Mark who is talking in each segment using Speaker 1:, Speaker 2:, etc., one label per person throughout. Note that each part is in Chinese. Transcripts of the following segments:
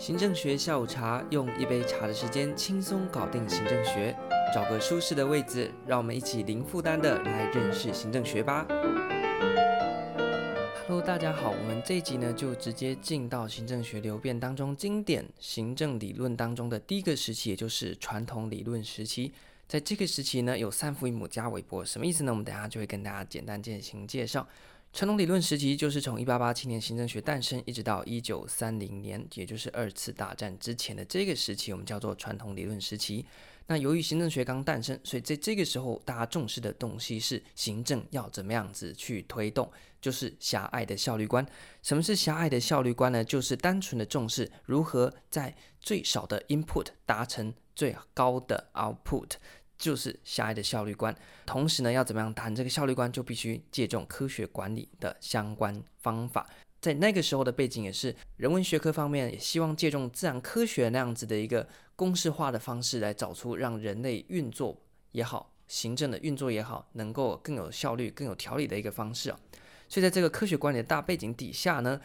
Speaker 1: 行政学下午茶，用一杯茶的时间轻松搞定行政学。找个舒适的位置，让我们一起零负担的来认识行政学吧。Hello，大家好，我们这一集呢就直接进到行政学流变当中经典行政理论当中的第一个时期，也就是传统理论时期。在这个时期呢，有三伏一母加韦伯，什么意思呢？我们等下就会跟大家简单进行介绍。传统理论时期就是从一八八七年行政学诞生，一直到一九三零年，也就是二次大战之前的这个时期，我们叫做传统理论时期。那由于行政学刚诞生，所以在这个时候，大家重视的东西是行政要怎么样子去推动，就是狭隘的效率观。什么是狭隘的效率观呢？就是单纯的重视如何在最少的 input 达成最高的 output。就是狭隘的效率观，同时呢，要怎么样谈这个效率观，就必须借重科学管理的相关方法。在那个时候的背景也是人文学科方面，也希望借重自然科学那样子的一个公式化的方式，来找出让人类运作也好，行政的运作也好，能够更有效率、更有条理的一个方式啊。所以在这个科学管理的大背景底下呢。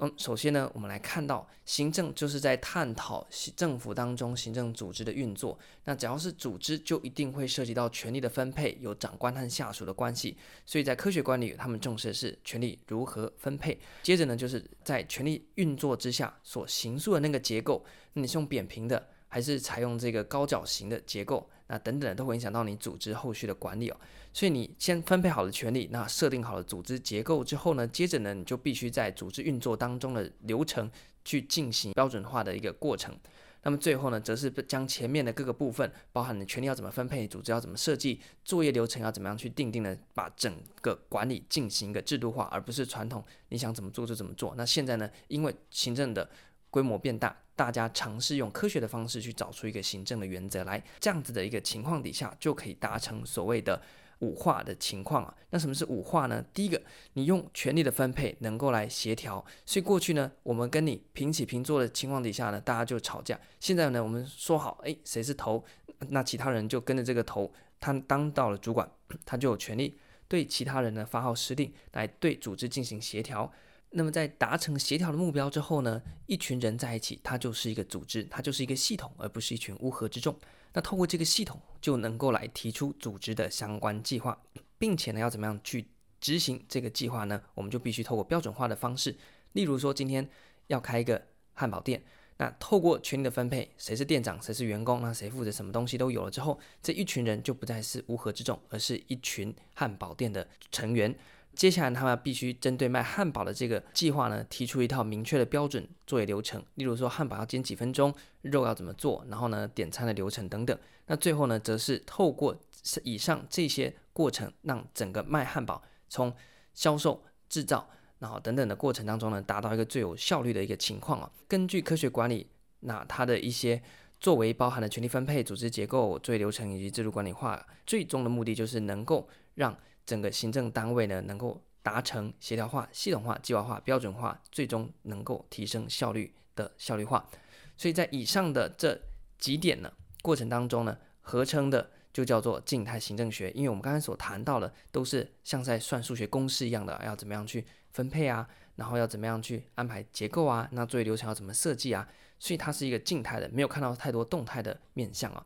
Speaker 1: 嗯，首先呢，我们来看到行政就是在探讨政府当中行政组织的运作。那只要是组织，就一定会涉及到权力的分配，有长官和下属的关系。所以在科学管理，他们重视的是权力如何分配。接着呢，就是在权力运作之下所形塑的那个结构，你是用扁平的，还是采用这个高角形的结构？那等等都会影响到你组织后续的管理哦。所以你先分配好了权力，那设定好了组织结构之后呢，接着呢，你就必须在组织运作当中的流程去进行标准化的一个过程。那么最后呢，则是将前面的各个部分，包含你权利要怎么分配，组织要怎么设计，作业流程要怎么样去定定呢，把整个管理进行一个制度化，而不是传统你想怎么做就怎么做。那现在呢，因为行政的规模变大，大家尝试用科学的方式去找出一个行政的原则来，这样子的一个情况底下，就可以达成所谓的。五化的情况啊，那什么是五化呢？第一个，你用权力的分配能够来协调，所以过去呢，我们跟你平起平坐的情况底下呢，大家就吵架。现在呢，我们说好，诶，谁是头，那其他人就跟着这个头，他当到了主管，他就有权利对其他人呢发号施令，来对组织进行协调。那么在达成协调的目标之后呢，一群人在一起，它就是一个组织，它就是一个系统，而不是一群乌合之众。那透过这个系统，就能够来提出组织的相关计划，并且呢，要怎么样去执行这个计划呢？我们就必须透过标准化的方式，例如说今天要开一个汉堡店，那透过权力的分配，谁是店长，谁是员工，那谁负责什么东西都有了之后，这一群人就不再是乌合之众，而是一群汉堡店的成员。接下来，他们必须针对卖汉堡的这个计划呢，提出一套明确的标准作业流程。例如说，汉堡要煎几分钟，肉要怎么做，然后呢，点餐的流程等等。那最后呢，则是透过以上这些过程，让整个卖汉堡从销售、制造，然后等等的过程当中呢，达到一个最有效率的一个情况啊。根据科学管理，那它的一些作为包含了权力分配、组织结构、作业流程以及制度管理化，最终的目的就是能够让。整个行政单位呢，能够达成协调化、系统化、计划化、标准化，最终能够提升效率的效率化。所以在以上的这几点呢过程当中呢，合称的就叫做静态行政学。因为我们刚才所谈到的都是像在算数学公式一样的，要怎么样去分配啊，然后要怎么样去安排结构啊，那作业流程要怎么设计啊，所以它是一个静态的，没有看到太多动态的面向啊。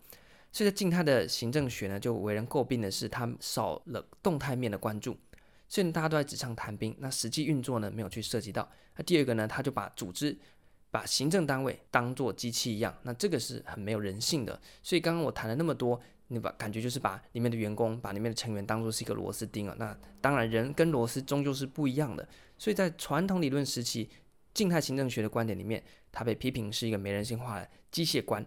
Speaker 1: 这个静态的行政学呢，就为人诟病的是，它少了动态面的关注。虽然大家都在纸上谈兵，那实际运作呢，没有去涉及到。那第二个呢，他就把组织、把行政单位当做机器一样，那这个是很没有人性的。所以刚刚我谈了那么多，你把感觉就是把里面的员工、把里面的成员当做是一个螺丝钉啊。那当然，人跟螺丝终究是不一样的。所以在传统理论时期，静态行政学的观点里面，它被批评是一个没人性化的机械观。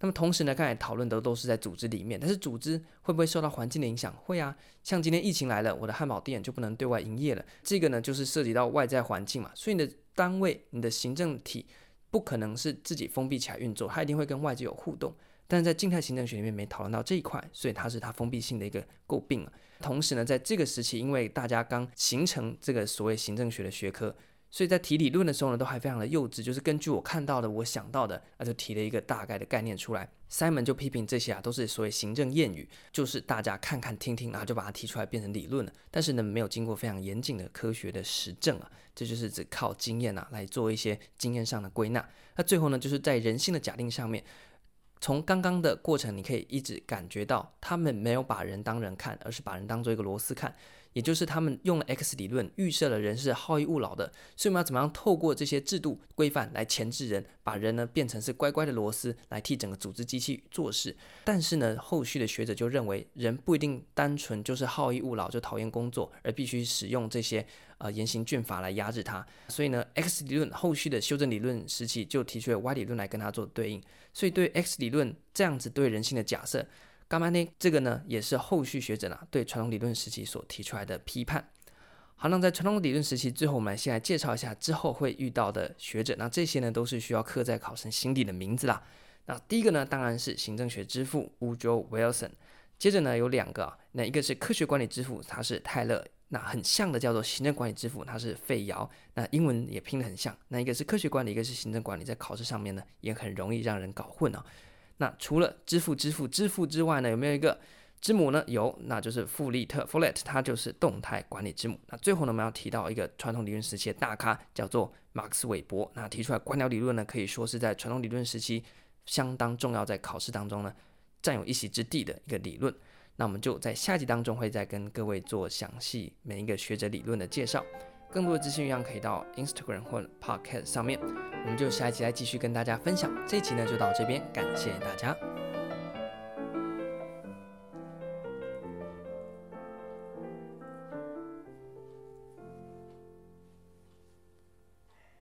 Speaker 1: 那么同时呢，刚才讨论的都是在组织里面，但是组织会不会受到环境的影响？会啊，像今天疫情来了，我的汉堡店就不能对外营业了。这个呢，就是涉及到外在环境嘛，所以你的单位、你的行政体不可能是自己封闭起来运作，它一定会跟外界有互动。但是在静态行政学里面没讨论到这一块，所以它是它封闭性的一个诟病。同时呢，在这个时期，因为大家刚形成这个所谓行政学的学科，所以在提理论的时候呢，都还非常的幼稚，就是根据我看到的、我想到的，那就提了一个大概的概念出来。Simon 就批评这些啊，都是所谓行政谚语，就是大家看看听听，然后就把它提出来变成理论了。但是呢，没有经过非常严谨的科学的实证啊，这就是只靠经验啊来做一些经验上的归纳。那最后呢，就是在人性的假定上面。从刚刚的过程，你可以一直感觉到，他们没有把人当人看，而是把人当做一个螺丝看。也就是他们用了 X 理论，预设了人是好逸恶劳的，所以我们要怎么样透过这些制度规范来钳制人，把人呢变成是乖乖的螺丝，来替整个组织机器做事。但是呢，后续的学者就认为，人不一定单纯就是好逸恶劳，就讨厌工作，而必须使用这些呃严刑峻法来压制他。所以呢，X 理论后续的修正理论时期就提出了 Y 理论来跟他做对应。所以对 X 理论这样子对人性的假设。干嘛呢？这个呢，也是后续学者呢对传统理论时期所提出来的批判。好，那在传统理论时期，最后我们先来介绍一下之后会遇到的学者。那这些呢，都是需要刻在考生心底的名字啦。那第一个呢，当然是行政学之父 Woodrow Wilson。接着呢，有两个啊，那一个是科学管理之父，他是泰勒。那很像的叫做行政管理之父，他是费尧。那英文也拼得很像。那一个是科学管理，一个是行政管理，在考试上面呢，也很容易让人搞混啊。那除了支付、支付、支付之外呢，有没有一个之母呢？有，那就是富利特 （Follett），他就是动态管理之母。那最后呢，我们要提到一个传统理论时期的大咖，叫做马克斯韦伯。那提出来官僚理论呢，可以说是在传统理论时期相当重要，在考试当中呢占有一席之地的一个理论。那我们就在下集当中会再跟各位做详细每一个学者理论的介绍。更多的资讯一样可以到 Instagram 或 Podcast 上面，我们就下一集来继续跟大家分享。这一集呢就到这边，感谢大家。